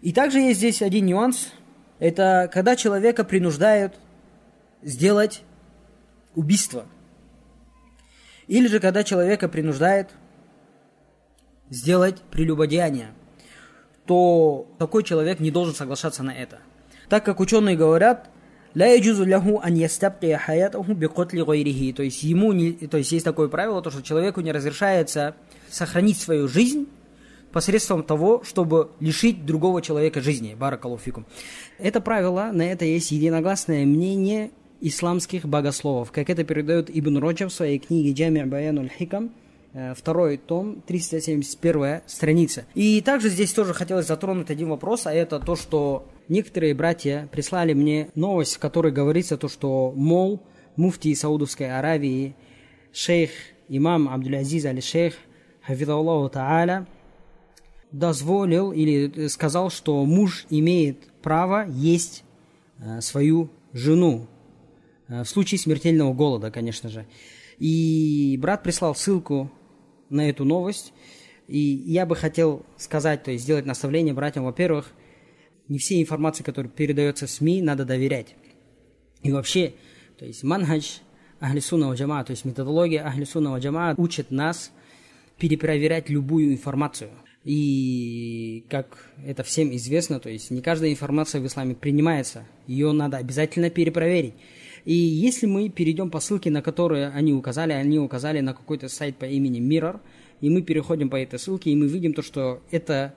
И также есть здесь один нюанс. Это когда человека принуждают сделать убийство. Или же когда человека принуждают сделать прелюбодеяние, то такой человек не должен соглашаться на это. Так как ученые говорят, لا يجوز له أن يستبقي حياته بقتل غيره. То есть ему не, то есть есть такое правило, то что человеку не разрешается сохранить свою жизнь посредством того, чтобы лишить другого человека жизни. Баракалуфикум. Это правило, на это есть единогласное мнение исламских богословов, как это передает Ибн Роджа в своей книге Джами Баянуль Хикам, э, второй том, 371 страница. И также здесь тоже хотелось затронуть один вопрос, а это то, что некоторые братья прислали мне новость, в которой говорится то, что, мол, муфти Саудовской Аравии, шейх имам Абдулязиз аль-Шейх, Хафидаллаху Та'аля, дозволил или сказал, что муж имеет право есть э, свою жену э, в случае смертельного голода, конечно же. И брат прислал ссылку на эту новость, и я бы хотел сказать, то есть сделать наставление братьям, во-первых, не все информации, которые передается в СМИ, надо доверять. И вообще, то есть манхадж Ахлисуна Джама, то есть методология Ахлисуна Джама учит нас перепроверять любую информацию. И как это всем известно, то есть не каждая информация в исламе принимается, ее надо обязательно перепроверить. И если мы перейдем по ссылке, на которые они указали, они указали на какой-то сайт по имени Mirror, и мы переходим по этой ссылке, и мы видим то, что это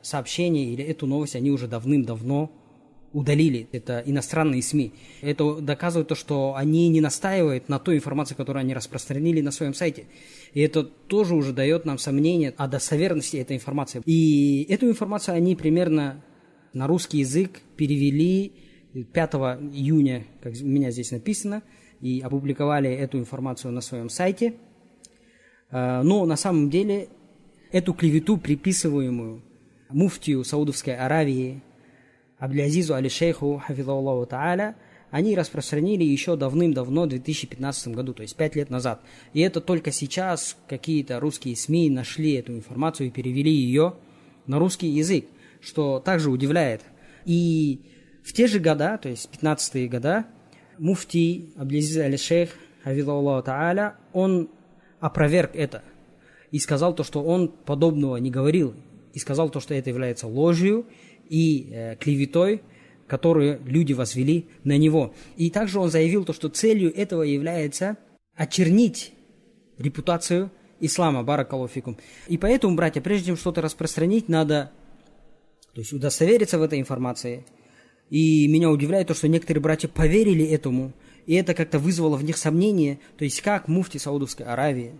сообщение или эту новость они уже давным-давно удалили. Это иностранные СМИ. Это доказывает то, что они не настаивают на той информации, которую они распространили на своем сайте. И это тоже уже дает нам сомнение о достоверности этой информации. И эту информацию они примерно на русский язык перевели 5 июня, как у меня здесь написано, и опубликовали эту информацию на своем сайте. А, но на самом деле эту клевету, приписываемую муфтию Саудовской Аравии, Аблязизу Али-Шейху, Хафидаллаху Та'аля, они распространили еще давным-давно, в 2015 году, то есть пять лет назад. И это только сейчас какие-то русские СМИ нашли эту информацию и перевели ее на русский язык, что также удивляет. И в те же года, то есть 15-е года, муфти Аблязиз Али-Шейх, Хафидаллаху Та'аля, он опроверг это и сказал то, что он подобного не говорил, и сказал то, что это является ложью и э, клеветой, которую люди возвели на него. И также он заявил то, что целью этого является очернить репутацию ислама, баракалуфикум. И поэтому, братья, прежде чем что-то распространить, надо то есть удостовериться в этой информации. И меня удивляет то, что некоторые братья поверили этому, и это как-то вызвало в них сомнение, то есть как муфти Саудовской Аравии,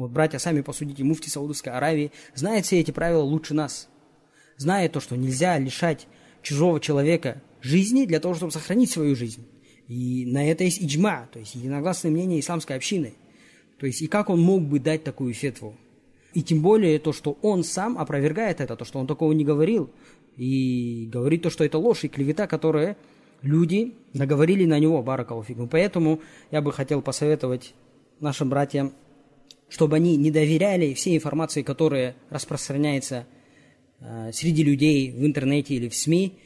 вот, братья, сами посудите, муфти Саудовской Аравии знает все эти правила лучше нас. Знает то, что нельзя лишать чужого человека жизни для того, чтобы сохранить свою жизнь. И на это есть иджма, то есть единогласное мнение исламской общины. То есть и как он мог бы дать такую фетву? И тем более то, что он сам опровергает это, то, что он такого не говорил. И говорит то, что это ложь и клевета, которая люди наговорили на него, баракалуфикум. Поэтому я бы хотел посоветовать нашим братьям чтобы они не доверяли всей информации, которая распространяется э, среди людей в интернете или в СМИ.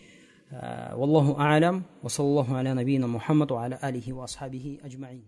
Э, Валлаху а'алям, ва саллаху аля набийна Мухаммаду аля алихи ва асхабихи аджмаин.